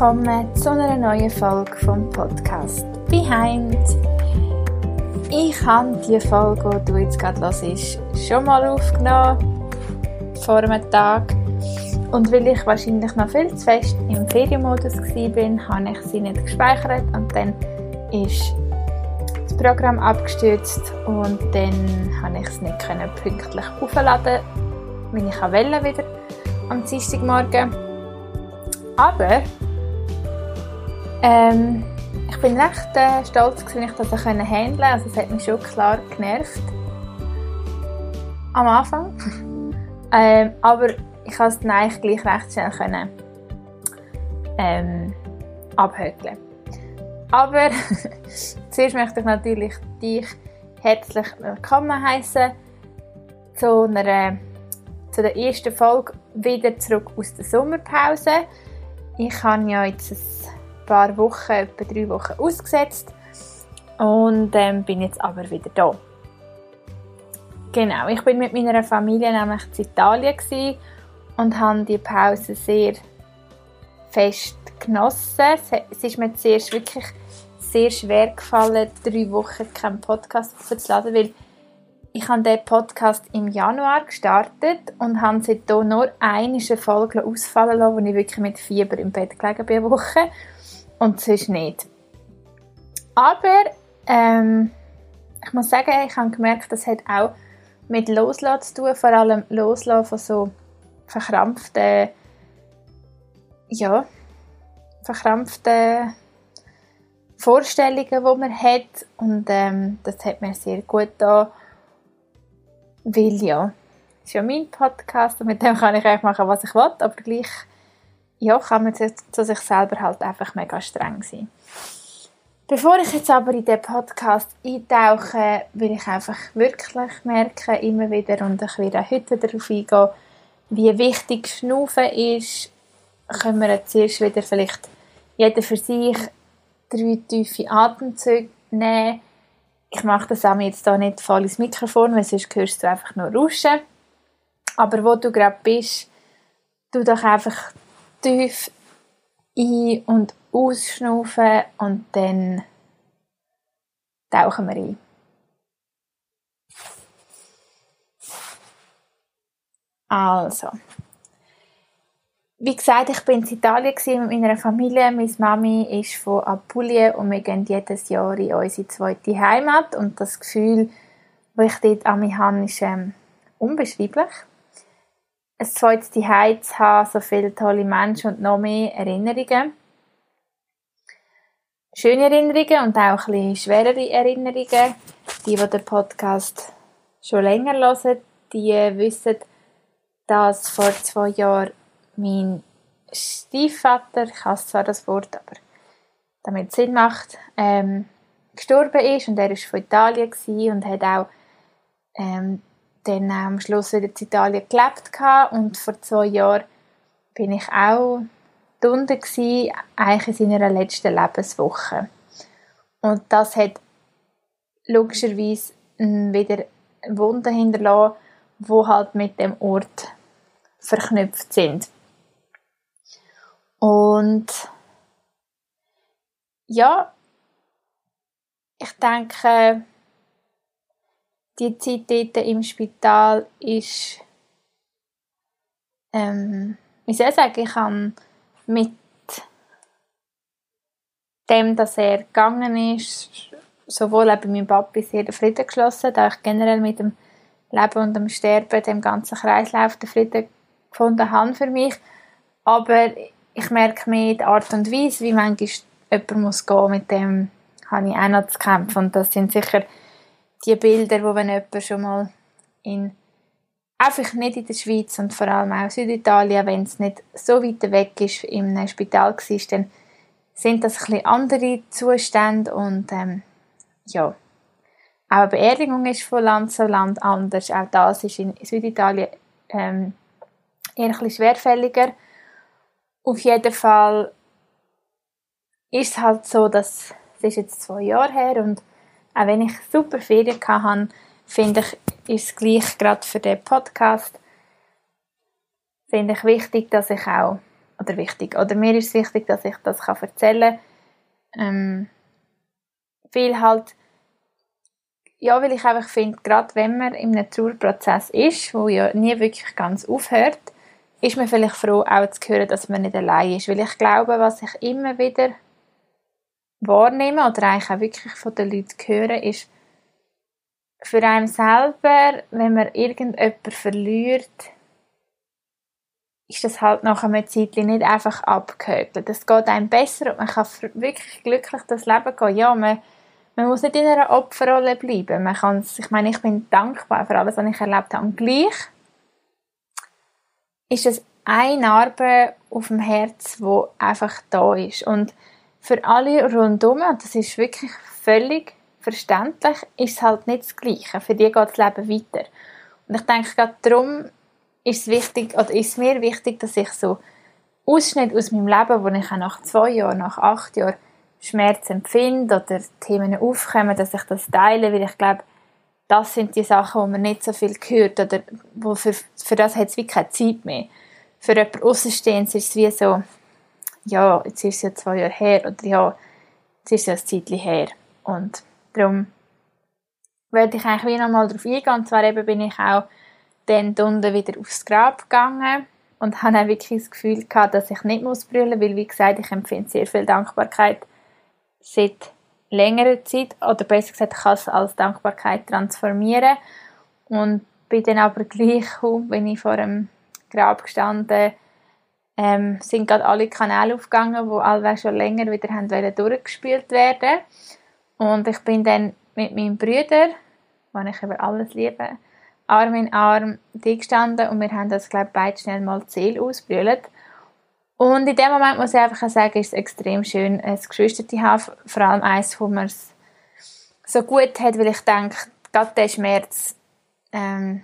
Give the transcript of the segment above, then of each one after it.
Willkommen zu einer neuen Folge vom Podcast Behind. Ich habe die Folge, die du jetzt gerade hörst, schon mal aufgenommen, vor einem Tag. Und weil ich wahrscheinlich noch viel zu fest im Ferienmodus war, habe ich sie nicht gespeichert und dann ist das Programm abgestürzt und dann habe ich es nicht pünktlich aufladen, wenn ich wieder am Dienstagmorgen. Aber ähm, ich bin recht äh, stolz, dass ich das handeln konnte. Also es hat mich schon klar genervt. Am Anfang. ähm, aber ich konnte es eigentlich gleich recht schnell können, ähm, abhökeln. Aber zuerst möchte ich natürlich dich herzlich willkommen heißen zu, zu der ersten Folge wieder zurück aus der Sommerpause. Ich habe ja jetzt paar Wochen, etwa drei Wochen ausgesetzt und ähm, bin jetzt aber wieder da. Genau, ich bin mit meiner Familie nämlich in Italien und habe die Pause sehr fest genossen. Es ist mir zuerst wirklich sehr schwer gefallen, drei Wochen keinen Podcast aufzuladen, weil ich habe diesen Podcast im Januar gestartet und habe seitdem nur eine Folge ausfallen lassen, wo ich wirklich mit Fieber im Bett gelegen bin, Woche. Und sonst nicht. Aber ähm, ich muss sagen, ich habe gemerkt, das hat auch mit Loslassen zu tun, vor allem Loslassen von so verkrampften, ja, verkrampften Vorstellungen, die man hat. Und ähm, das hat mir sehr gut da, weil ja, es ist ja mein Podcast und mit dem kann ich eigentlich machen, was ich will, aber gleich ja, kann man zu, sich selber halt einfach mega streng sein. Bevor ich jetzt aber in den Podcast eintauche, will ich einfach wirklich merken, immer wieder, und ich werde auch heute darauf eingehen, wie wichtig Schnaufen ist, können wir jetzt erst wieder vielleicht jeder für sich drei tiefe Atemzüge nehmen. Ich mache das auch jetzt hier nicht voll ins Mikrofon, weil sonst hörst du einfach nur rauschen. Aber wo du gerade bist, tu doch einfach tief ein- und ausschnaufen und dann tauchen wir ein. Also, wie gesagt, ich bin in Italien mit meiner Familie. Meine Mami ist von Apulien und wir gehen jedes Jahr in unsere zweite Heimat. Und das Gefühl, das ich dort an mich habe, ist ähm, unbeschreiblich. Ein zweites Zuhause zu haben, so viele tolle Menschen und noch mehr Erinnerungen. Schöne Erinnerungen und auch ein bisschen schwerere Erinnerungen. Die, die den Podcast schon länger hören, die wissen, dass vor zwei Jahren mein Stiefvater, ich hasse zwar das Wort, aber damit es Sinn macht, ähm, gestorben ist und er war von Italien und hat auch ähm, dann am Schluss wieder in Italien gelebt und vor zwei Jahren bin ich auch unten gsi, eigentlich in seiner letzten Lebenswoche. Und das hat logischerweise wieder Wunden hinterlassen, wo halt mit dem Ort verknüpft sind. Und ja, ich denke, die Zeit dort im Spital ist, ähm, wie soll ich sagen, ich habe mit dem, dass er gegangen ist, sowohl bei meinem Papi sehr den Frieden geschlossen, da ich generell mit dem Leben und dem Sterben, dem ganzen Kreislauf den Frieden gefunden habe für mich. Aber ich merke mir die Art und Weise, wie manchmal jemand muss gehen, mit dem habe ich auch noch zu kämpfen. Und das sind sicher die Bilder, wo wenn jemand schon mal in einfach nicht in der Schweiz und vor allem auch Süditalien, wenn es nicht so weit weg ist, in einem Spital war, dann sind das ein andere Zustände und ähm, ja. Auch eine Beerdigung ist von Land zu Land anders. Auch das ist in Süditalien ähm, eher ein bisschen schwerfälliger. Auf jeden Fall ist es halt so, dass es ist jetzt zwei Jahre her und auch wenn ich super Ferien hatte, finde ich, ist es gleich gerade für den Podcast finde ich wichtig, dass ich auch oder wichtig, oder mir ist es wichtig, dass ich das kann erzählen kann. Ähm, viel halt, ja, weil ich einfach finde, gerade wenn man in einem Trauerprozess ist, wo ja nie wirklich ganz aufhört, ist man vielleicht froh, auch zu hören, dass man nicht allein ist. Weil ich glaube, was ich immer wieder wahrnehme oder eigentlich auch wirklich von den Leuten höre, ist, für einen selber, wenn man irgendjemanden verliert, ist das halt nach einer Zeit nicht einfach abgehökelt. Es geht einem besser und man kann wirklich glücklich das Leben gehen. Ja, man, man muss nicht in einer Opferrolle bleiben. Man kann ich meine, ich bin dankbar für alles, was ich erlebt habe. Und gleich ist es eine Narbe auf dem Herz, wo einfach da ist. Und für alle rundum, und das ist wirklich völlig verständlich, ist es halt nicht das Gleiche. Für die geht das Leben weiter. Und ich denke, gerade darum ist es wichtig, oder ist mir wichtig, dass ich so Ausschnitte aus meinem Leben, wo ich auch nach zwei Jahren, nach acht Jahren Schmerz empfinde oder Themen aufkommen, dass ich das teile, weil ich glaube, das sind die Sachen, wo man nicht so viel hört oder wo für, für das hat es wie keine Zeit mehr. Für jemanden Außenstehend ist es wie so, ja, jetzt ist es ja zwei Jahre her oder ja, jetzt ist es ja ein Zeitchen her. Und darum wollte ich eigentlich wie nochmal darauf eingehen. Und zwar eben bin ich auch dann unten wieder aufs Grab gegangen und habe auch wirklich das Gefühl gehabt, dass ich nicht muss brüllen, weil wie gesagt, ich empfinde sehr viel Dankbarkeit seit längerer Zeit oder besser gesagt, ich kann es als Dankbarkeit transformieren und bin dann aber gleich, wenn ich vor dem Grab gestanden ähm, sind gerade alle Kanäle aufgegangen, wo alle schon länger wieder haben durchgespielt werden und ich bin dann mit meinem Bruder, den ich über alles liebe, Arm in Arm gestanden und wir haben das, glaube ich, beide schnell mal Ziel ausbrüllt. Und in dem Moment muss ich einfach sagen, ist es extrem schön, ein Geschwister zu haben, vor allem eins, wo man es so gut hat, weil ich denke, gerade der Schmerz, ähm,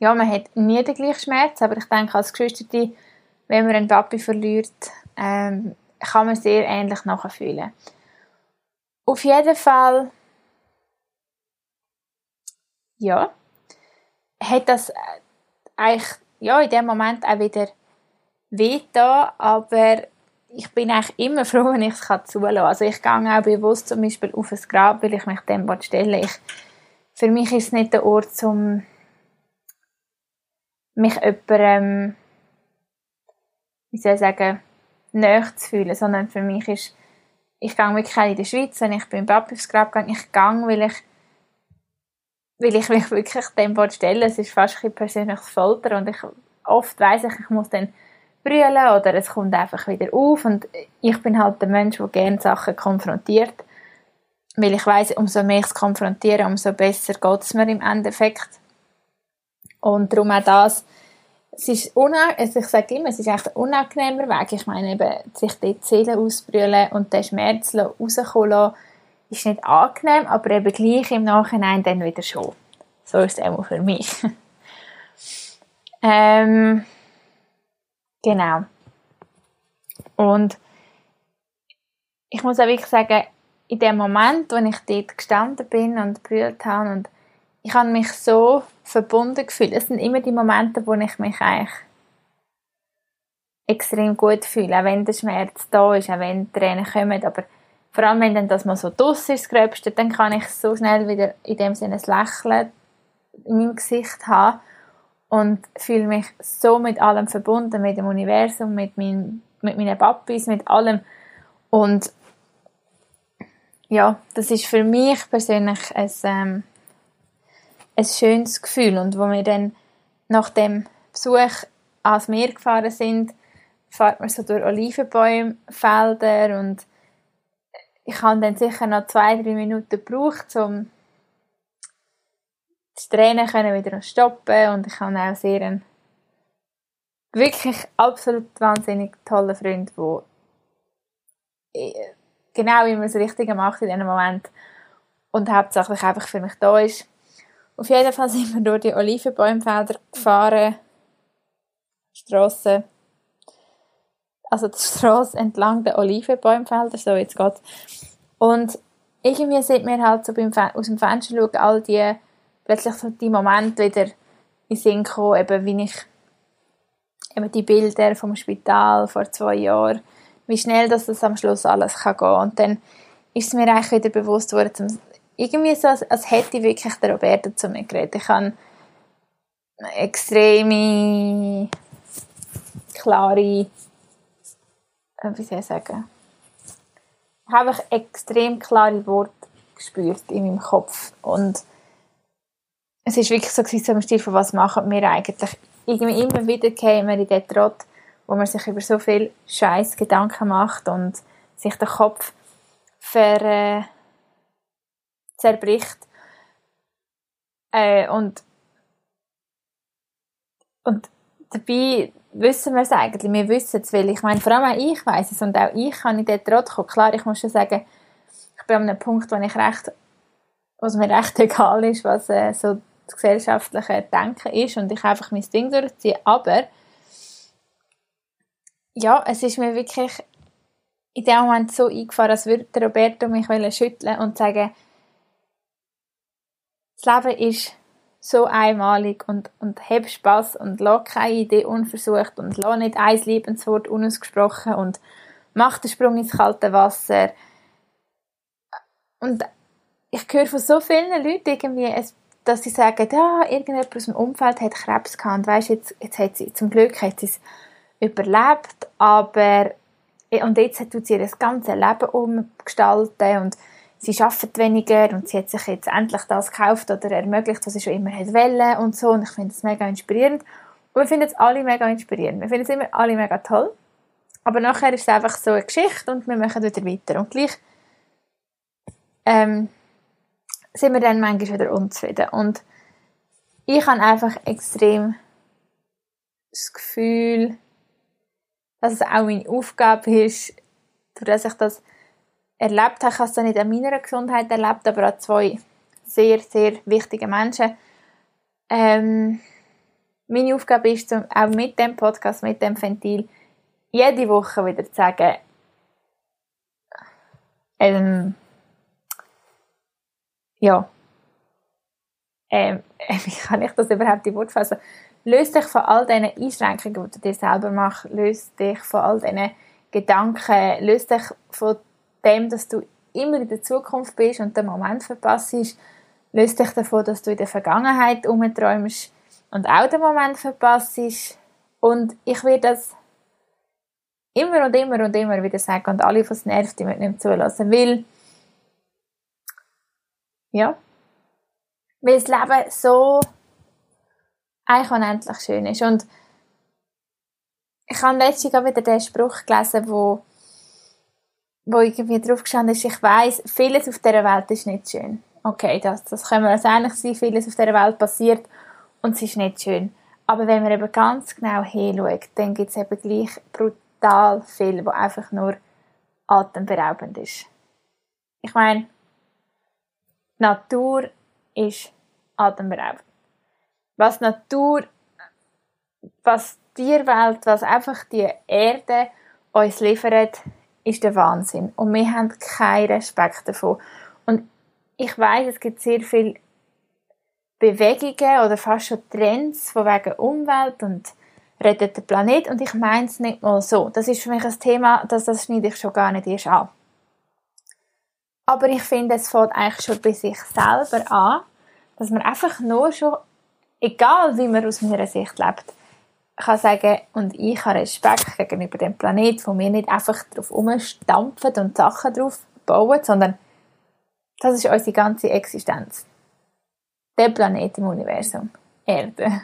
ja, man hat nie den gleichen Schmerz, aber ich denke, als Geschwister, wenn man einen Papi verliert, ähm, kann man sehr ähnlich nachfühlen. Auf jeden Fall ja, hat das äh, eigentlich ja, in dem Moment auch wieder weh da, aber ich bin eigentlich immer froh, wenn ich es zulassen kann. Also ich gehe auch bewusst zum Beispiel auf ein Grab, weil ich mich dem stelle. Ich, für mich ist es nicht der Ort, um mich jemandem, wie soll ich sagen, näher zu fühlen, sondern für mich ist, ich gehe wirklich in der Schweiz, wenn ich beim Papi aufs Grab gehe, ich gehe, weil ich weil ich mich wirklich dem Wort stelle. Es ist fast ein persönliches Folter und ich oft weiß ich, ich muss dann brüllen oder es kommt einfach wieder auf und ich bin halt der Mensch, der gerne Sachen konfrontiert, weil ich weiß, umso mehr ich es konfrontiere, umso besser geht es mir im Endeffekt. Und darum auch das, es ist also ich sage immer, es ist echt ein unangenehmer Weg. Ich meine eben, sich dort die Seele ausbrüllen und den Schmerz rauskommen lassen, ist nicht angenehm, aber eben gleich im Nachhinein dann wieder schon. So ist es auch für mich. ähm, genau. Und ich muss auch wirklich sagen, in dem Moment, wo ich dort gestanden bin und gebrüllt habe und ich habe mich so verbunden gefühlt. Es sind immer die Momente, wo ich mich eigentlich extrem gut fühle, auch wenn der Schmerz da ist, auch wenn Tränen kommen, aber vor allem, wenn dann das mal so draus ist, das Gröbste, dann kann ich so schnell wieder in dem Sinne ein Lächeln in meinem Gesicht haben und fühle mich so mit allem verbunden, mit dem Universum, mit, mein, mit meinen Papis, mit allem. Und ja, das ist für mich persönlich ein, ähm, ein schönes Gefühl. Und wo wir dann nach dem Besuch ans Meer gefahren sind, fährt man so durch Olivenbäumfelder und ich habe dann sicher noch zwei, drei Minuten gebraucht, um die Tränen wieder stoppen und ich habe auch sehr einen wirklich absolut wahnsinnig tollen Freund, der genau immer das Richtige macht in diesem Moment und hauptsächlich einfach für mich da ist. Auf jeden Fall sind wir durch die Olivenbäumfelder gefahren, Strassen also die Straße entlang der Olivenbäumfelder, so jetzt geht's. Und irgendwie sieht mir halt so beim aus dem Fenster schauen, all die, plötzlich so die Momente wieder in Sinn kommen, eben wie ich eben die Bilder vom Spital vor zwei Jahren, wie schnell dass das am Schluss alles kann gehen. Und dann ist es mir eigentlich wieder bewusst worden, irgendwie so, als, als hätte ich wirklich der Roberto zu mir geredet. Ich habe extreme, klare, äh, wie soll ich sagen, ich habe einfach extrem klare Worte gespürt in meinem Kopf und es ist wirklich so gewesen, so Stil von was machen wir eigentlich. Irgendwie immer wieder kämen in den Trott, wo man sich über so viel Scheiß Gedanken macht und sich der Kopf ver, äh, zerbricht. Äh, und, und dabei wissen wir es eigentlich, wir wissen es, weil ich meine, vor allem auch ich weiß es und auch ich kann in den Trott kommen. Klar, ich muss schon sagen, ich bin an einem Punkt, wo ich recht, was mir recht egal ist, was äh, so das gesellschaftliche Denken ist und ich einfach mein Ding durchziehe, aber ja, es ist mir wirklich in dem Moment so eingefahren, als würde Roberto mich schütteln und sagen, das Leben ist so einmalig und, und hab Spass und lass keine Idee unversucht und lass nicht ein Lebenswort unausgesprochen und mach den Sprung ins kalte Wasser. Und ich höre von so vielen Leuten irgendwie, dass sie sagen, ja, irgendjemand aus dem Umfeld hat Krebs gehabt und weißt, jetzt, jetzt hat sie, zum Glück hat sie es überlebt, aber und jetzt tut sie ihr ganzes Leben umgestalten und sie arbeitet weniger und sie hat sich jetzt endlich das gekauft oder ermöglicht, was sie schon immer hat wollen und so. Und ich finde es mega inspirierend. Und wir finden es alle mega inspirierend. Wir finden es immer alle mega toll. Aber nachher ist es einfach so eine Geschichte und wir machen wieder weiter. Und gleich ähm, sind wir dann manchmal wieder unzufrieden. Und ich habe einfach extrem das Gefühl, dass es auch meine Aufgabe ist, dass ich das erlebt habe. Ich habe es nicht an meiner Gesundheit erlebt, aber an zwei sehr, sehr wichtigen Menschen. Ähm, meine Aufgabe ist, auch mit dem Podcast, mit dem Ventil, jede Woche wieder zu sagen, ähm, ja, ähm, wie kann ich das überhaupt in Wort fassen? Löst dich von all diesen Einschränkungen, die du dir selber machst, löst dich von all diesen Gedanken, löst dich von dem, dass du immer in der Zukunft bist und den Moment verpasst, löst dich davon, dass du in der Vergangenheit umträumst und auch den Moment verpasst. Und ich werde das immer und immer und immer wieder sagen und alle, was nervt, die mit nicht zulassen, weil ja, weil das Leben so eigentlich unendlich schön ist und ich habe letztens wieder den Spruch gelesen, wo wo irgendwie drauf gestanden ist, ich weiß, vieles auf dieser Welt ist nicht schön. Okay, das, das können wir uns einig sein, vieles auf dieser Welt passiert und es ist nicht schön. Aber wenn man eben ganz genau hinschaut, dann gibt es eben gleich brutal viel, wo einfach nur atemberaubend ist. Ich meine, Natur ist atemberaubend. Was Natur, was die Tierwelt, was einfach die Erde uns liefert, ist der Wahnsinn. Und wir haben keinen Respekt davon. Und ich weiß, es gibt sehr viele Bewegungen oder fast schon Trends von wegen Umwelt und rettet den Planet. Und ich meine es nicht mal so. Das ist für mich ein Thema, das, das schneide ich schon gar nicht erst an. Aber ich finde, es fängt eigentlich schon bei sich selber an, dass man einfach nur schon, egal wie man aus meiner Sicht lebt, kann sagen, und ich habe Respekt gegenüber dem Planet, wo wir nicht einfach drauf umstampfen und Sachen drauf bauen, sondern das ist unsere ganze Existenz. Der Planet im Universum. Erde.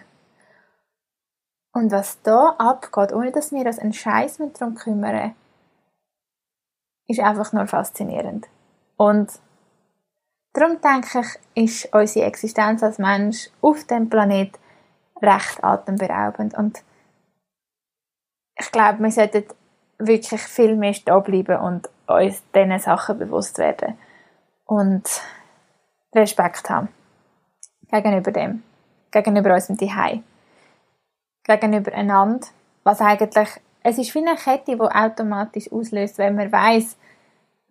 Und was da abgeht, ohne dass wir uns einen Scheiß mit darum kümmern, ist einfach nur faszinierend. Und darum denke ich, ist unsere Existenz als Mensch auf dem Planet recht atemberaubend. Und ich glaube, wir sollten wirklich viel mehr stehen bleiben und uns diesen Sachen bewusst werden. Und Respekt haben. Gegenüber dem. Gegenüber unserem Zuhause. Gegenüber einander. Was eigentlich, es ist wie eine Kette, die automatisch auslöst, wenn man weiß,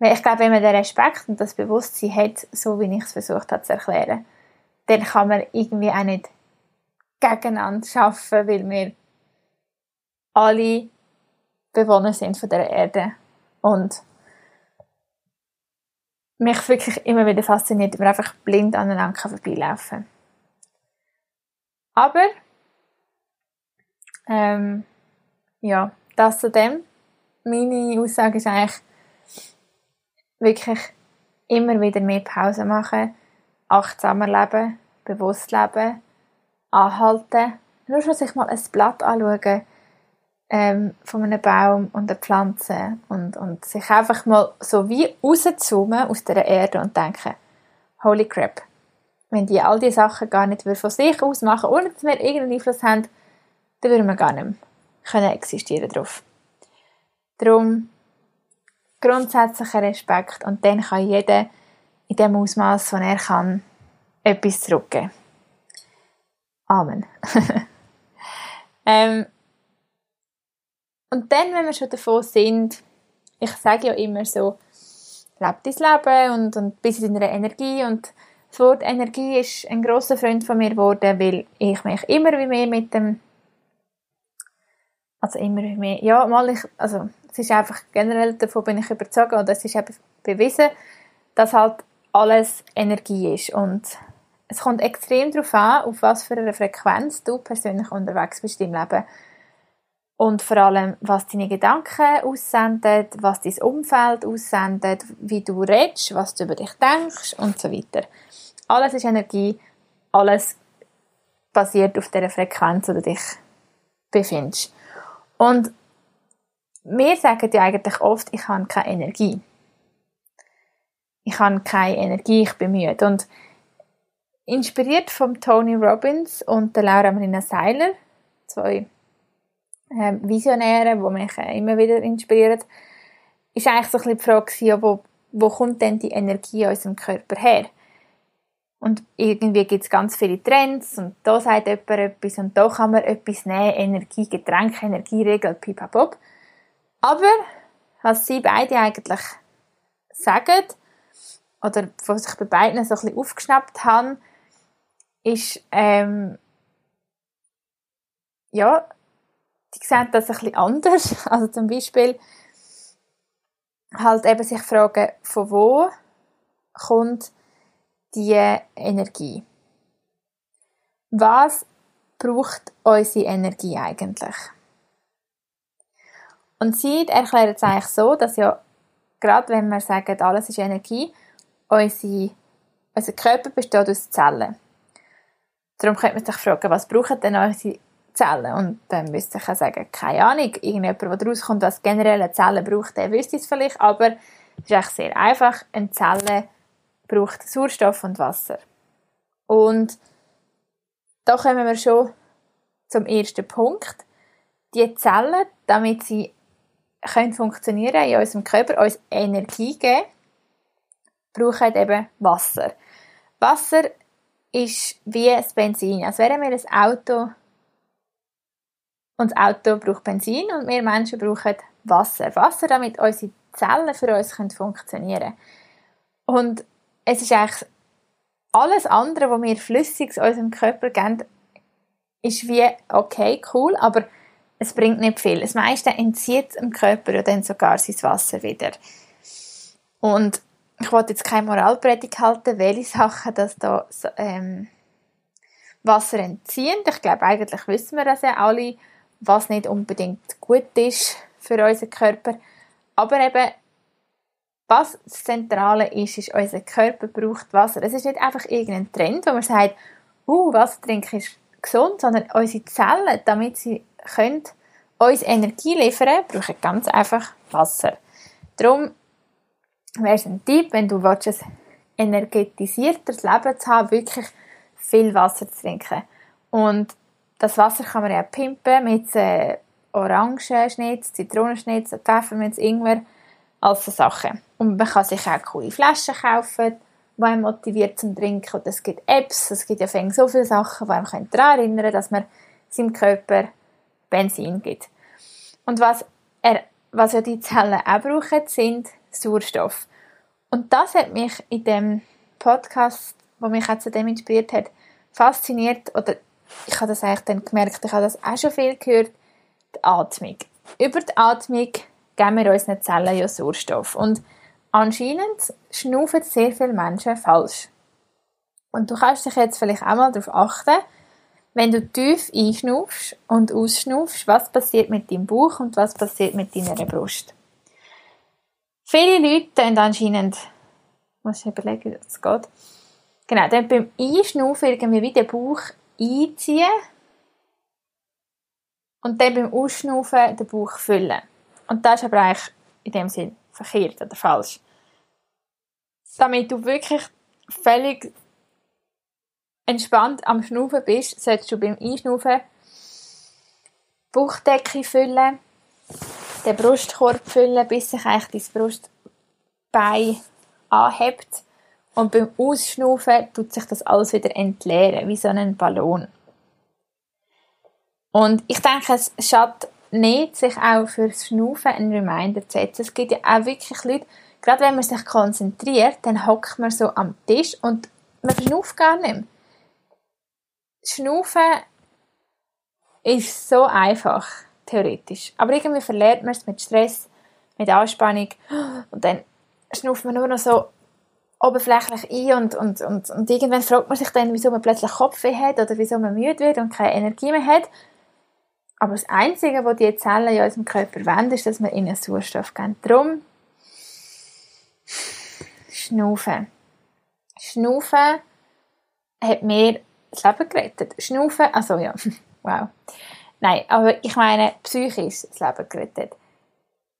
ich glaube, wenn man den Respekt und das Bewusstsein hat, so wie ich es versucht habe zu erklären, dann kann man irgendwie auch nicht gegeneinander arbeiten, weil wir alle Bewohner sind von der Erde. Und mich wirklich immer wieder fasziniert, wenn man einfach blind aneinander vorbeilaufen kann. Aber, ähm, ja, das zu dem. Meine Aussage ist eigentlich wirklich immer wieder mehr Pause machen, achtsamer leben, bewusst leben, anhalten, nur schon sich mal ein Blatt anschauen ähm, von einem Baum und einer Pflanze und, und sich einfach mal so wie rauszoomen aus der Erde und denken, holy crap, wenn die all diese Sachen gar nicht von sich aus machen, ohne dass wir irgendeinen Einfluss haben, dann würden wir gar nicht mehr können existieren drauf. Darum grundsätzlicher Respekt und dann kann jeder in dem Ausmaß, wo er kann, etwas zurückgeben. Amen. ähm, und dann, wenn wir schon davon sind, ich sage ja immer so, lebe dein Leben und, und bist in deiner Energie und das Wort Energie ist ein großer Freund von mir geworden, weil ich mich immer wie mehr mit dem also immer wie mehr, ja, mal ich, also es ist einfach generell, davon bin ich überzeugt und es ist eben bewiesen, dass halt alles Energie ist und es kommt extrem darauf an, auf was für eine Frequenz du persönlich unterwegs bist im Leben. Und vor allem, was deine Gedanken aussenden, was dein Umfeld aussendet, wie du redest, was du über dich denkst und so weiter. Alles ist Energie, alles basiert auf der Frequenz, wo du dich befindest. Und wir sagen ja eigentlich oft, ich habe keine Energie. Ich habe keine Energie, ich bin müde. Und inspiriert von Tony Robbins und der Laura Marina Seiler, zwei äh, Visionäre, die mich äh, immer wieder inspirieren, ist eigentlich so ein die Frage, wo, wo kommt denn die Energie in unserem Körper her? Und irgendwie gibt es ganz viele Trends und da sagt jemand etwas und da kann man etwas nehmen, Energie, Getränke, Energieregel, pipapoп. Aber was sie beide eigentlich sagen, oder was ich bei beiden so ein bisschen aufgeschnappt habe, ist, ähm, ja, die sehen das ein bisschen anders. Also zum Beispiel halt eben sich fragen, von wo kommt die Energie? Was braucht unsere Energie eigentlich? Und sie erklären es eigentlich so, dass ja, gerade wenn wir sagen, alles ist Energie, unsere, unser Körper besteht aus Zellen. Darum könnte man sich fragen, was brauchen denn unsere Zellen? Und dann müsste ich auch sagen, keine Ahnung, irgendjemand, der daraus kommt, was generelle Zellen braucht, der wüsste es vielleicht, aber es ist sehr einfach. Eine Zelle braucht Sauerstoff und Wasser. Und da kommen wir schon zum ersten Punkt. Die Zellen, damit sie können funktionieren in unserem Körper, uns Energie geben, brauchen eben Wasser. Wasser ist wie das Benzin. Als wären wir ein Auto und das Auto braucht Benzin und wir Menschen brauchen Wasser. Wasser, damit unsere Zellen für uns funktionieren können. Und es ist eigentlich alles andere, was wir flüssig unserem Körper geben, ist wie okay, cool, aber es bringt nicht viel. Das meiste entzieht dem Körper ja dann sogar sein Wasser wieder. Und ich wollte jetzt keine Moralpredigt halten, welche Sachen das da ähm, Wasser entziehen. Ich glaube, eigentlich wissen wir das ja alle, was nicht unbedingt gut ist für unseren Körper. Aber eben, was das Zentrale ist, ist, unser Körper braucht Wasser. Es ist nicht einfach irgendein Trend, wo man sagt, uh, Wasser trinken ist gesund, sondern unsere Zellen, damit sie können uns Energie liefern, brauchen ganz einfach Wasser. Darum wäre es ein Tipp, wenn du willst, ein energetisiertes Leben zu haben, wirklich viel Wasser zu trinken. Und das Wasser kann man ja pimpen mit äh, Orangenschnitz, Zitronenschnitz, Pfefferminz, Ingwer, all so Sachen. Und man kann sich auch coole Flaschen kaufen, die einen motiviert zum Trinken. Und es gibt Apps, es gibt ja so viele Sachen, die einem daran erinnern dass man seinem Körper Benzin gibt. Und was, er, was ja die Zellen auch brauchen, sind Sauerstoff. Und das hat mich in dem Podcast, wo mich auch zu dem inspiriert hat, fasziniert, oder ich habe das eigentlich dann gemerkt, ich habe das auch schon viel gehört, die Atmung. Über die Atmung geben wir unseren Zellen ja Sauerstoff. Und anscheinend schnaufen sehr viele Menschen falsch. Und du kannst dich jetzt vielleicht auch mal darauf achten, wenn du tief einschnaufst und ausschnaufst, was passiert mit deinem Bauch und was passiert mit deiner Brust. Viele Leute tun anscheinend, muss ich überlegen, wie das geht, genau, dann beim Einschnaufen irgendwie wie den Bauch einziehen und dann beim Ausschnaufen den Bauch füllen. Und das ist aber eigentlich in dem Sinn verkehrt oder falsch. Damit du wirklich völlig entspannt am Schnaufen bist, solltest du beim Einschnaufen Bauchdecke füllen, den Brustkorb füllen, bis sich eigentlich dein Brustbein anhebt. Und beim Ausschnaufen tut sich das alles wieder entleeren, wie so ein Ballon. Und ich denke, es schadet nicht, sich auch fürs Schnaufen einen Reminder zu setzen. Es gibt ja auch wirklich Leute, gerade wenn man sich konzentriert, dann hockt man so am Tisch und man schnauft gar nicht mehr. Schnaufen ist so einfach, theoretisch. Aber irgendwie verlernt man es mit Stress, mit Anspannung und dann schnauft man nur noch so oberflächlich ein und, und, und, und irgendwann fragt man sich dann, wieso man plötzlich Kopfweh hat oder wieso man müde wird und keine Energie mehr hat. Aber das Einzige, was die Zellen in unserem Körper wollen, ist, dass wir ihnen Sauerstoff geben. Darum Schnaufen. Schnaufen hat mir das Leben gerettet. Schnaufen, also ja, wow. Nein, aber ich meine, psychisch das Leben gerettet.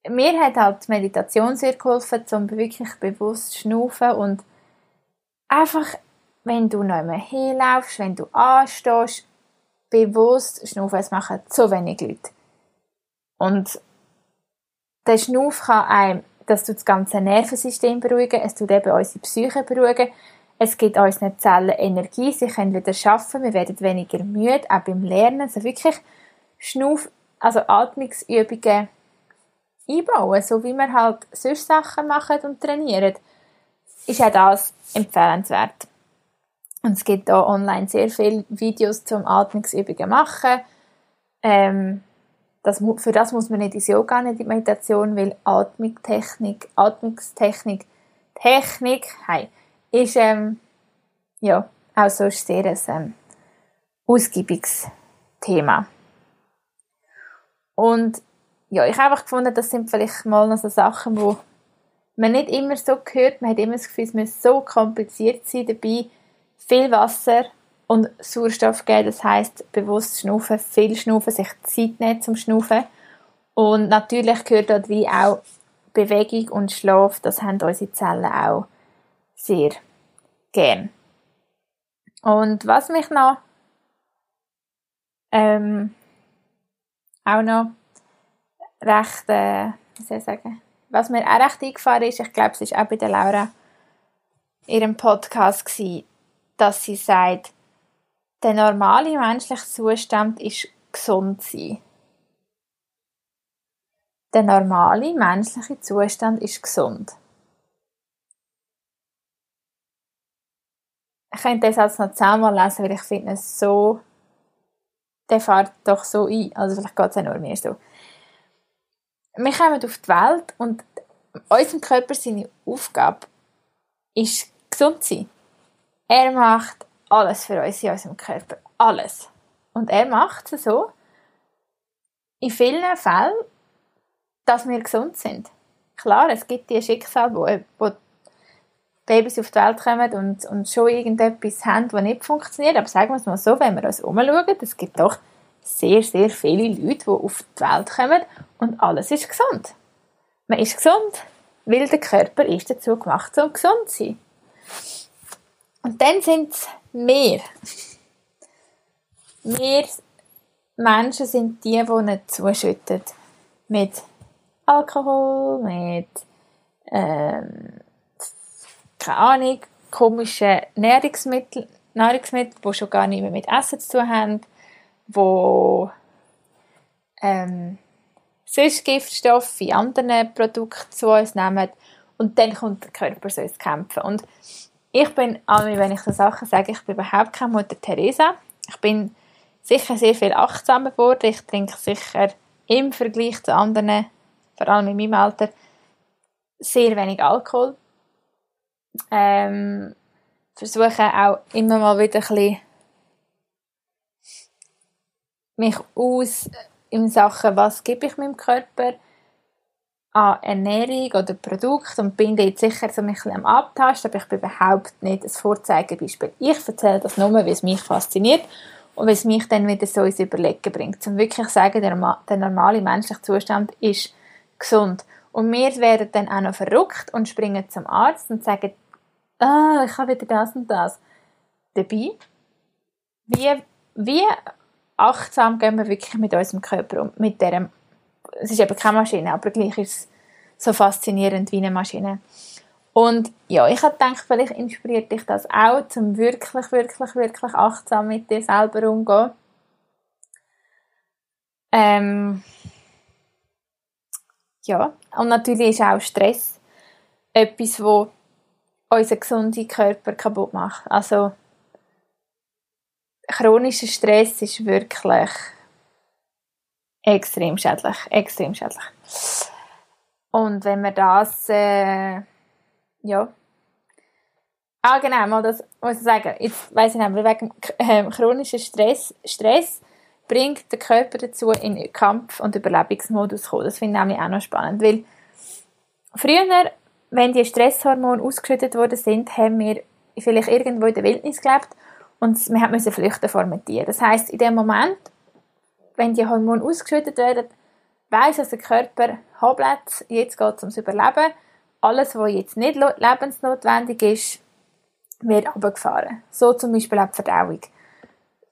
Mir hat halt Meditation sehr geholfen, um wirklich bewusst zu schnaufen und einfach, wenn du nicht mehr hinlaufst, wenn du anstehst, bewusst schnaufen. Es machen so wenig Leute. Und der Schnuff kann einem, das tut das ganze Nervensystem beruhigen, es tut eben unsere Psyche beruhigen, es gibt unseren Zellen Energie, sie können wieder schaffen, wir werden weniger müde, auch beim Lernen. Also wirklich Schnuff, also Atmungsübungen einbauen, so wie wir halt sonst Sachen machen und trainieren, ist auch das empfehlenswert. Und es gibt da online sehr viele Videos zum Atmungsübungen machen. Ähm, das, für das muss man nicht ins Yoga, nicht in die Meditation, weil Atmungstechnik, Atmungstechnik, Technik, hey, ist ähm, ja auch so sehr ein ähm, ausgiebiges Thema. Und ja, ich habe einfach gefunden, das sind vielleicht mal noch so Sachen, wo man nicht immer so gehört, man hat immer das Gefühl, es muss so kompliziert sein dabei, viel Wasser und Sauerstoff geben, das heißt bewusst schnaufen, viel schnaufen, sich Zeit nehmen zum Schnaufen. Und natürlich gehört dort wie auch Bewegung und Schlaf, das haben unsere Zellen auch sehr gern. Und was mich noch ähm, auch noch recht, äh, wie soll ich sagen, was mir auch recht eingefahren ist, ich glaube, es war auch bei der Laura in ihrem Podcast gewesen, dass sie sagt, der normale menschliche Zustand ist gesund sein. Der normale menschliche Zustand ist gesund. Ich könnte das jetzt noch zehnmal lesen, weil ich finde es so, der fährt doch so ein. Also vielleicht geht es auch nur mir so. Wir kommen auf die Welt und unserem Körper seine Aufgabe ist gesund sein. Er macht alles für uns in unserem Körper. Alles. Und er macht es so, in vielen Fällen, dass wir gesund sind. Klar, es gibt die Schicksale, wo, wo Babys auf die Welt kommen und, und schon irgendetwas haben, das nicht funktioniert. Aber sagen wir es mal so, wenn wir uns umschauen, es gibt doch sehr, sehr viele Leute, die auf die Welt kommen und alles ist gesund. Man ist gesund, weil der Körper ist dazu gemacht, um gesund zu sein. Und dann sind es wir. Wir Menschen sind die, die nicht zuschütten. Mit Alkohol, mit, ähm, keine Ahnung, komischen Nahrungsmitteln, Nahrungsmittel, die schon gar nicht mehr mit Essen zu tun haben, die ähm, sonst Giftstoffe in anderen Produkten zu uns nehmen und dann kommt der Körper so ins Kämpfen. Und ich bin, wenn ich so Sachen sage, ich bin überhaupt keine Mutter Teresa. Ich bin sicher sehr viel achtsamer geworden. Ich trinke sicher im Vergleich zu anderen, vor allem in meinem Alter, sehr wenig Alkohol. Ähm, versuche auch immer mal wieder ein bisschen mich aus in Sachen, was gebe ich meinem Körper an Ernährung oder Produkt und bin jetzt sicher so ein bisschen am Abtasten, aber ich bin überhaupt nicht ein Vorzeigebeispiel. Ich erzähle das nur, weil es mich fasziniert und weil es mich dann wieder so ins Überlegen bringt. Um wirklich zu sagen, der, der normale menschliche Zustand ist gesund. Und wir werden dann auch noch verrückt und springen zum Arzt und sagen, ah, ich habe wieder das und das. Dabei, wie, wie achtsam gehen wir wirklich mit unserem Körper um, mit dem es ist eben keine Maschine, aber gleich ist es so faszinierend wie eine Maschine. Und ja, ich habe gedacht, vielleicht inspiriert dich das auch, zum wirklich, wirklich, wirklich achtsam mit dir selber umzugehen. Ähm, ja, und natürlich ist auch Stress etwas, wo unseren gesunden Körper kaputt macht. Also chronischer Stress ist wirklich extrem schädlich, extrem schädlich. Und wenn man das, äh, ja, ah genau, mal das muss ich sagen, jetzt weiss ich nicht, aber wegen äh, chronischen Stress, Stress bringt der Körper dazu, in Kampf- und Überlebensmodus zu kommen. Das finde ich nämlich auch noch spannend, weil früher, wenn die Stresshormone ausgeschüttet worden sind, haben wir vielleicht irgendwo in der Wildnis gelebt und wir mussten flüchten vor einem Tier. Das heißt, in dem Moment, wenn die Hormone ausgeschüttet werden, weiß also der Körper, Hablet, jetzt geht es ums Überleben. Alles, was jetzt nicht lebensnotwendig ist, wird abgefahren. So zum Beispiel auch die Verdauung.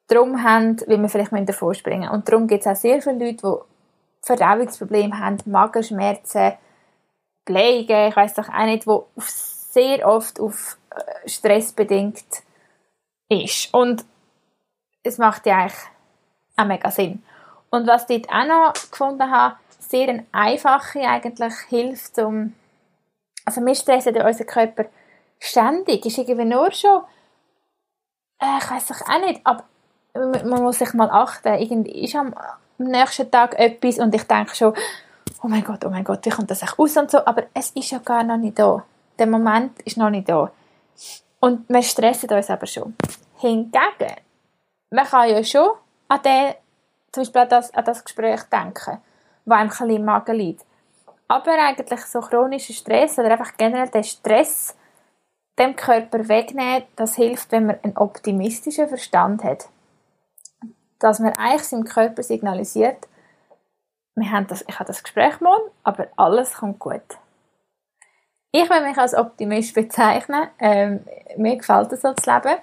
Darum haben, wie wir vielleicht davor springen Und darum gibt es auch sehr viele Leute, die Verdauungsprobleme haben, Magenschmerzen, Blähungen, ich weiß doch auch nicht, wo sehr oft auf äh, Stress bedingt ist. Und es macht ja eigentlich auch mega Sinn. Und was ich dort auch noch gefunden habe, sehr eine einfache eigentlich hilft, um, also wir stressen ja unseren Körper ständig, ist irgendwie nur schon, äh, ich weiß auch nicht, aber man muss sich mal achten, irgendwie ist am nächsten Tag etwas und ich denke schon, oh mein Gott, oh mein Gott, wie kommt das echt aus und so, aber es ist ja gar noch nicht da. Der Moment ist noch nicht da. Und wir stressen uns aber schon. Hingegen, man kann ja schon an den zum Beispiel an das, an das Gespräch denken, wo einem ein bisschen im Magen liegt. Aber eigentlich so chronischer Stress oder einfach generell der Stress dem Körper wegnehmen, das hilft, wenn man einen optimistischen Verstand hat. Dass man eigentlich seinem Körper signalisiert, wir haben das, ich habe das Gespräch morgen, aber alles kommt gut. Ich will mich als Optimist bezeichnen. Ähm, mir gefällt es zu leben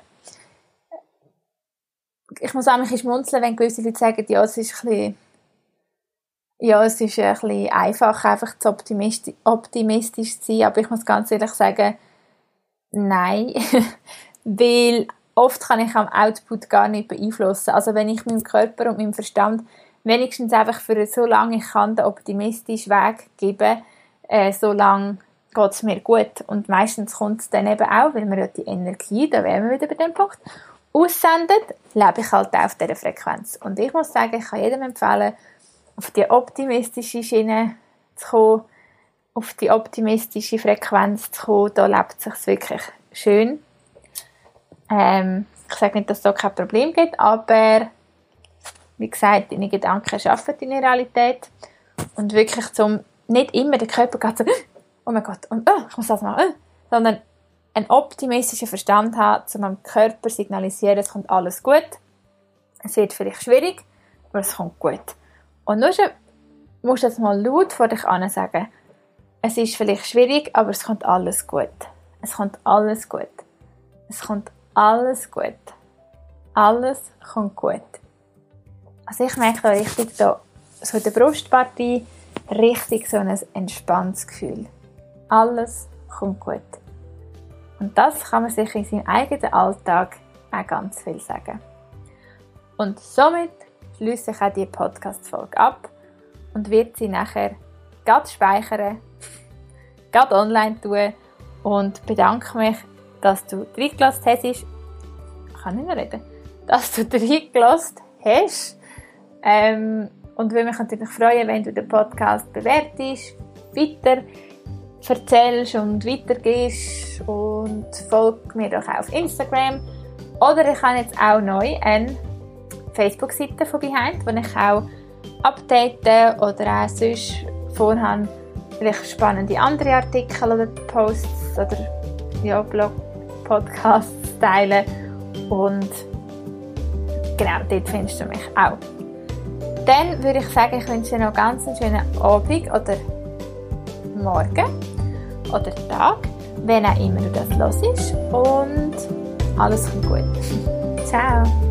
ich muss auch bisschen schmunzeln, wenn gewisse Leute sagen, ja, es ist ein bisschen, ja, es ist ein bisschen einfach, einfach zu optimistisch, optimistisch zu sein, aber ich muss ganz ehrlich sagen, nein, weil oft kann ich am Output gar nicht beeinflussen. Also wenn ich meinem Körper und meinem Verstand wenigstens einfach für so lange ich kann den optimistischen Weg geben, äh, so lange geht es mir gut. Und meistens kommt es dann eben auch, weil wir ja die Energie, da wären wir wieder bei dem Punkt, aussendet, lebe ich halt auf dieser Frequenz. Und ich muss sagen, ich kann jedem empfehlen, auf die optimistische Schiene zu kommen, auf die optimistische Frequenz zu kommen, da lebt es sich wirklich schön. Ähm, ich sage nicht, dass es da kein Problem gibt, aber wie gesagt, deine Gedanken schaffen deine Realität und wirklich zum, nicht immer der Körper geht so, oh mein Gott, und oh, ich muss das machen, sondern einen optimistischen Verstand haben, zu meinem Körper signalisieren, es kommt alles gut. Es wird vielleicht schwierig, aber es kommt gut. Und nur musst du jetzt mal laut vor dich an sagen, es ist vielleicht schwierig, aber es kommt alles gut. Es kommt alles gut. Es kommt alles gut. Alles kommt gut. Also ich merke da richtig da, so in der Brustpartie, richtig so ein entspanntes Gefühl. Alles kommt gut. Und das kann man sich in seinem eigenen Alltag auch ganz viel sagen. Und somit schließe ich auch die Podcast-Folge ab und wird sie nachher ganz speichern, ganz online tun und bedanke mich, dass du reingelassen hast. Ich kann nicht mehr reden. Dass du reingelassen hast. Ähm, und würde mich natürlich freuen, wenn du den Podcast bewertest, weiter erzählst und weitergehst und folg mir doch auch auf Instagram. Oder ich habe jetzt auch neu eine Facebook-Seite von Behind, wo ich auch updaten oder auch sonst vorhabe, vielleicht spannende andere Artikel oder Posts oder ja, Blog, Podcasts teilen und genau, dort findest du mich auch. Dann würde ich sagen, ich wünsche dir noch ganz einen schönen Abend oder Morgen oder Tag, wenn auch immer du das hörst und alles kommt gut. Ciao!